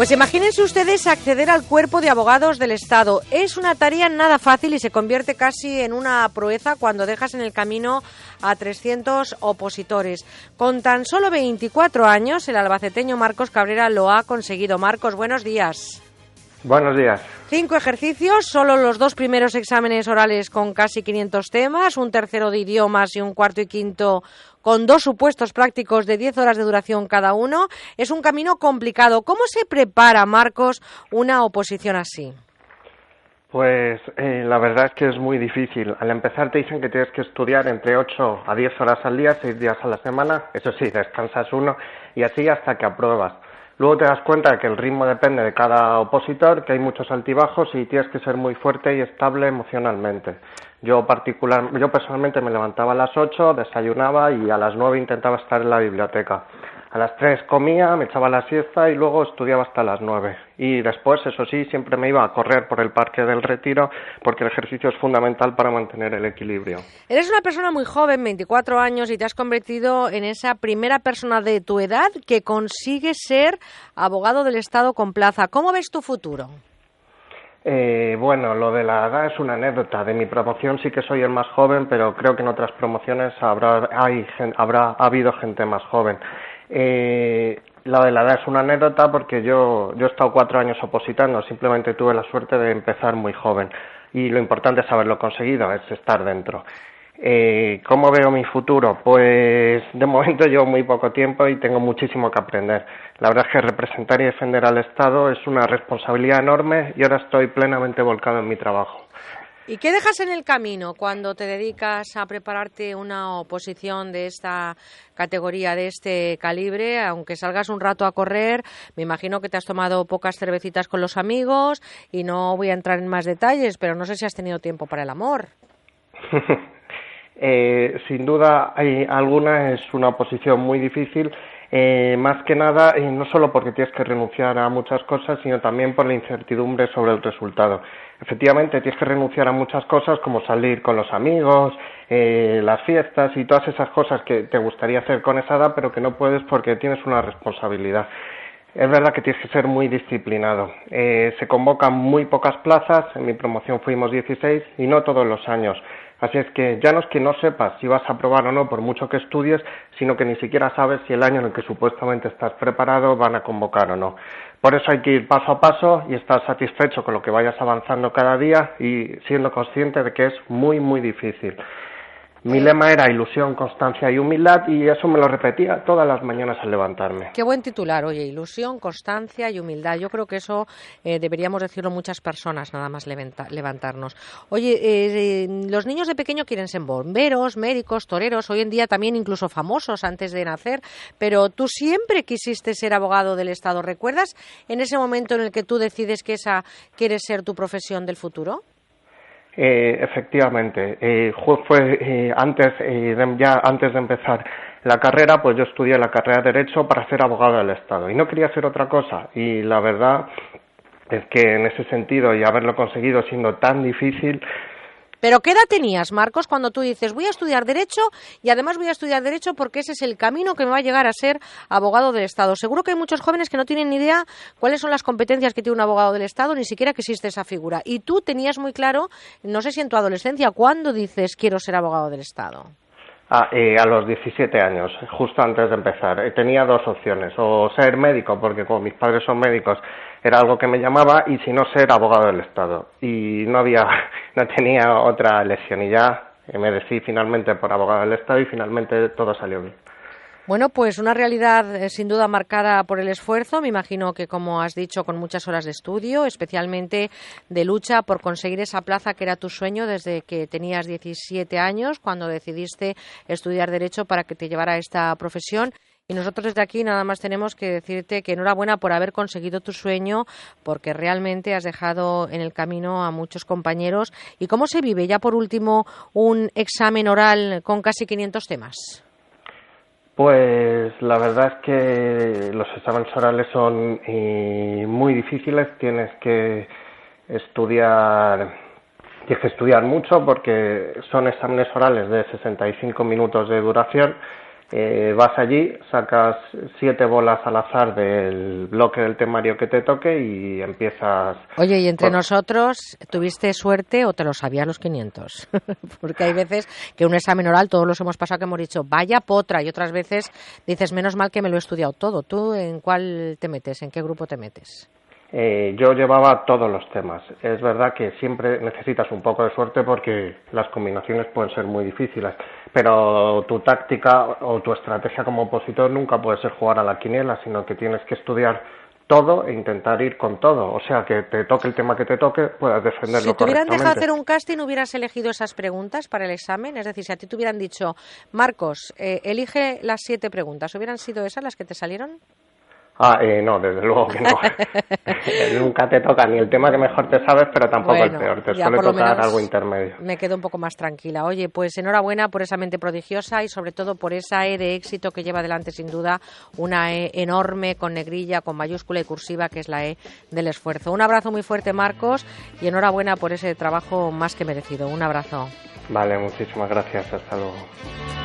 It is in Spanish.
Pues imagínense ustedes acceder al cuerpo de abogados del Estado. Es una tarea nada fácil y se convierte casi en una proeza cuando dejas en el camino a 300 opositores. Con tan solo 24 años, el albaceteño Marcos Cabrera lo ha conseguido. Marcos, buenos días. Buenos días. Cinco ejercicios, solo los dos primeros exámenes orales con casi 500 temas, un tercero de idiomas y un cuarto y quinto con dos supuestos prácticos de 10 horas de duración cada uno. Es un camino complicado. ¿Cómo se prepara, Marcos, una oposición así? Pues eh, la verdad es que es muy difícil. Al empezar te dicen que tienes que estudiar entre 8 a 10 horas al día, 6 días a la semana. Eso sí, descansas uno y así hasta que apruebas. Luego te das cuenta de que el ritmo depende de cada opositor, que hay muchos altibajos y tienes que ser muy fuerte y estable emocionalmente. Yo particular, yo personalmente me levantaba a las 8, desayunaba y a las 9 intentaba estar en la biblioteca. A las 3 comía, me echaba la siesta y luego estudiaba hasta las 9. Y después, eso sí, siempre me iba a correr por el Parque del Retiro porque el ejercicio es fundamental para mantener el equilibrio. Eres una persona muy joven, 24 años, y te has convertido en esa primera persona de tu edad que consigue ser abogado del Estado con plaza. ¿Cómo ves tu futuro? Eh, bueno, lo de la edad es una anécdota. De mi promoción sí que soy el más joven, pero creo que en otras promociones habrá, hay, habrá ha habido gente más joven. Eh, la de la edad es una anécdota porque yo, yo he estado cuatro años opositando, simplemente tuve la suerte de empezar muy joven y lo importante es haberlo conseguido, es estar dentro. Eh, ¿Cómo veo mi futuro? Pues de momento llevo muy poco tiempo y tengo muchísimo que aprender. La verdad es que representar y defender al Estado es una responsabilidad enorme y ahora estoy plenamente volcado en mi trabajo. ¿Y qué dejas en el camino cuando te dedicas a prepararte una oposición de esta categoría, de este calibre? Aunque salgas un rato a correr, me imagino que te has tomado pocas cervecitas con los amigos y no voy a entrar en más detalles, pero no sé si has tenido tiempo para el amor. eh, sin duda, hay alguna es una oposición muy difícil eh, más que nada eh, no solo porque tienes que renunciar a muchas cosas, sino también por la incertidumbre sobre el resultado. Efectivamente, tienes que renunciar a muchas cosas como salir con los amigos, eh, las fiestas y todas esas cosas que te gustaría hacer con esa edad, pero que no puedes porque tienes una responsabilidad. Es verdad que tienes que ser muy disciplinado. Eh, se convocan muy pocas plazas, en mi promoción fuimos 16 y no todos los años. Así es que ya no es que no sepas si vas a aprobar o no por mucho que estudies, sino que ni siquiera sabes si el año en el que supuestamente estás preparado van a convocar o no. Por eso hay que ir paso a paso y estar satisfecho con lo que vayas avanzando cada día y siendo consciente de que es muy, muy difícil. Mi lema era ilusión, constancia y humildad y eso me lo repetía todas las mañanas al levantarme. Qué buen titular, oye, ilusión, constancia y humildad. Yo creo que eso eh, deberíamos decirlo muchas personas, nada más levantarnos. Oye, eh, los niños de pequeño quieren ser bomberos, médicos, toreros, hoy en día también incluso famosos antes de nacer, pero tú siempre quisiste ser abogado del Estado. ¿Recuerdas en ese momento en el que tú decides que esa quiere ser tu profesión del futuro? Eh, efectivamente, eh, fue eh, antes, eh, de, ya antes de empezar la carrera, pues yo estudié la carrera de Derecho para ser abogado del Estado y no quería hacer otra cosa. Y la verdad es que en ese sentido y haberlo conseguido siendo tan difícil, pero ¿qué edad tenías, Marcos, cuando tú dices voy a estudiar Derecho y además voy a estudiar Derecho porque ese es el camino que me va a llegar a ser abogado del Estado? Seguro que hay muchos jóvenes que no tienen ni idea cuáles son las competencias que tiene un abogado del Estado, ni siquiera que existe esa figura. Y tú tenías muy claro, no sé si en tu adolescencia, ¿cuándo dices quiero ser abogado del Estado? Ah, eh, a los 17 años, justo antes de empezar. Eh, tenía dos opciones, o ser médico, porque como mis padres son médicos, era algo que me llamaba y si no ser abogado del Estado. Y no había, no tenía otra elección y ya me decidí finalmente por abogado del Estado y finalmente todo salió bien. Bueno, pues una realidad eh, sin duda marcada por el esfuerzo, me imagino que como has dicho, con muchas horas de estudio, especialmente de lucha por conseguir esa plaza que era tu sueño desde que tenías 17 años, cuando decidiste estudiar Derecho para que te llevara a esta profesión. Y nosotros desde aquí nada más tenemos que decirte que enhorabuena por haber conseguido tu sueño, porque realmente has dejado en el camino a muchos compañeros. ¿Y cómo se vive ya por último un examen oral con casi 500 temas? Pues la verdad es que los exámenes orales son eh, muy difíciles, tienes que estudiar tienes que estudiar mucho porque son exámenes orales de 65 minutos de duración Eh, vas allí, sacas siete bolas al azar del bloque del temario que te toque y empiezas. Oye, y entre nosotros, ¿tuviste suerte o te lo sabías los 500? Porque hay veces que un examen oral, todos los hemos pasado que hemos dicho, vaya potra, y otras veces dices, menos mal que me lo he estudiado todo. ¿Tú en cuál te metes? ¿En qué grupo te metes? Eh, yo llevaba todos los temas. Es verdad que siempre necesitas un poco de suerte porque las combinaciones pueden ser muy difíciles, pero tu táctica o tu estrategia como opositor nunca puede ser jugar a la quiniela, sino que tienes que estudiar todo e intentar ir con todo. O sea, que te toque el tema que te toque, puedas defenderlo Si te hubieran dejado hacer un casting, ¿hubieras elegido esas preguntas para el examen? Es decir, si a ti te hubieran dicho, Marcos, eh, elige las siete preguntas, ¿hubieran sido esas las que te salieron? Ah, eh, no, desde luego que no. Nunca te toca ni el tema que mejor te sabes, pero tampoco el peor. Te suele tocar algo intermedio. Me quedo un poco más tranquila. Oye, pues enhorabuena por esa mente prodigiosa y sobre todo por esa E de éxito que lleva adelante sin duda una E enorme con negrilla, con mayúscula y cursiva, que es la E del esfuerzo. Un abrazo muy fuerte, Marcos, y enhorabuena por ese trabajo más que merecido. Un abrazo. Vale, muchísimas gracias. Hasta luego.